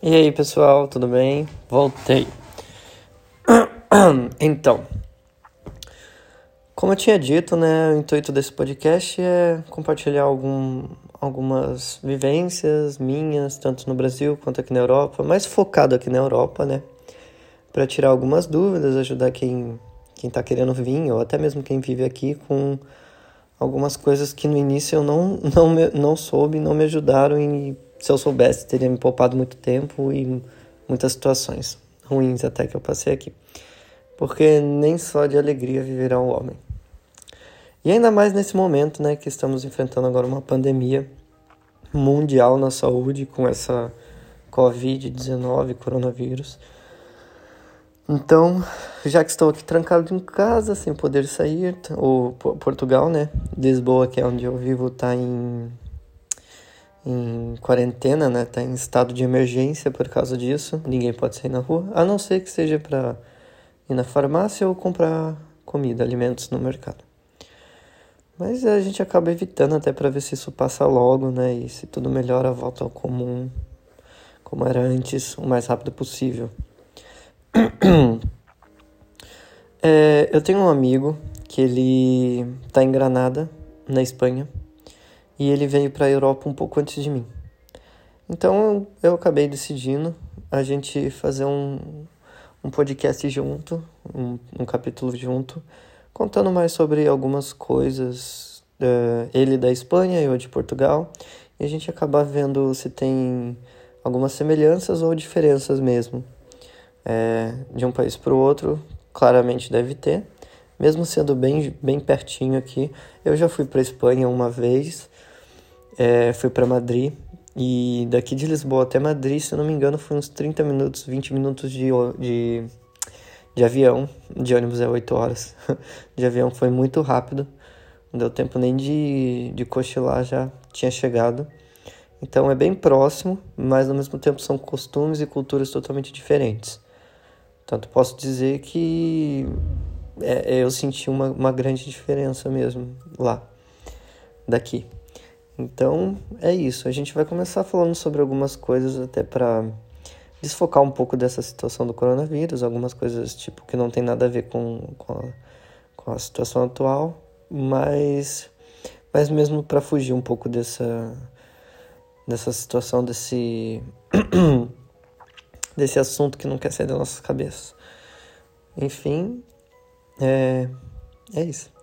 E aí, pessoal, tudo bem? Voltei. Então, como eu tinha dito, né, o intuito desse podcast é compartilhar algum, algumas vivências minhas, tanto no Brasil quanto aqui na Europa, mais focado aqui na Europa, né, para tirar algumas dúvidas, ajudar quem quem está querendo vir ou até mesmo quem vive aqui com algumas coisas que no início eu não não não soube, não me ajudaram e se eu soubesse, teria me poupado muito tempo e muitas situações ruins até que eu passei aqui. Porque nem só de alegria viverá o homem. E ainda mais nesse momento, né, que estamos enfrentando agora uma pandemia mundial na saúde com essa Covid-19, coronavírus. Então, já que estou aqui trancado em casa, sem poder sair, o Portugal, né, Lisboa, que é onde eu vivo, está em em quarentena, né? Tá em estado de emergência por causa disso. Ninguém pode sair na rua, a não ser que seja para ir na farmácia ou comprar comida, alimentos no mercado. Mas a gente acaba evitando até para ver se isso passa logo, né? E se tudo melhora, volta ao comum, como era antes, o mais rápido possível. é, eu tenho um amigo que ele tá em Granada, na Espanha e ele veio para a Europa um pouco antes de mim. Então eu acabei decidindo a gente fazer um, um podcast junto, um, um capítulo junto, contando mais sobre algumas coisas, uh, ele da Espanha e eu de Portugal, e a gente acabar vendo se tem algumas semelhanças ou diferenças mesmo. É, de um país para o outro, claramente deve ter, mesmo sendo bem, bem pertinho aqui. Eu já fui para Espanha uma vez é, fui para Madrid e daqui de Lisboa até Madrid, se eu não me engano, foi uns 30 minutos, 20 minutos de, de, de avião. De ônibus é 8 horas. De avião foi muito rápido. Não deu tempo nem de, de cochilar, já tinha chegado. Então é bem próximo, mas ao mesmo tempo são costumes e culturas totalmente diferentes. Tanto posso dizer que é, eu senti uma, uma grande diferença mesmo lá, daqui. Então é isso. A gente vai começar falando sobre algumas coisas até para desfocar um pouco dessa situação do coronavírus, algumas coisas tipo que não tem nada a ver com, com, a, com a situação atual, mas, mas mesmo para fugir um pouco dessa, dessa situação, desse, desse assunto que não quer sair da nossa cabeça. Enfim, é, é isso.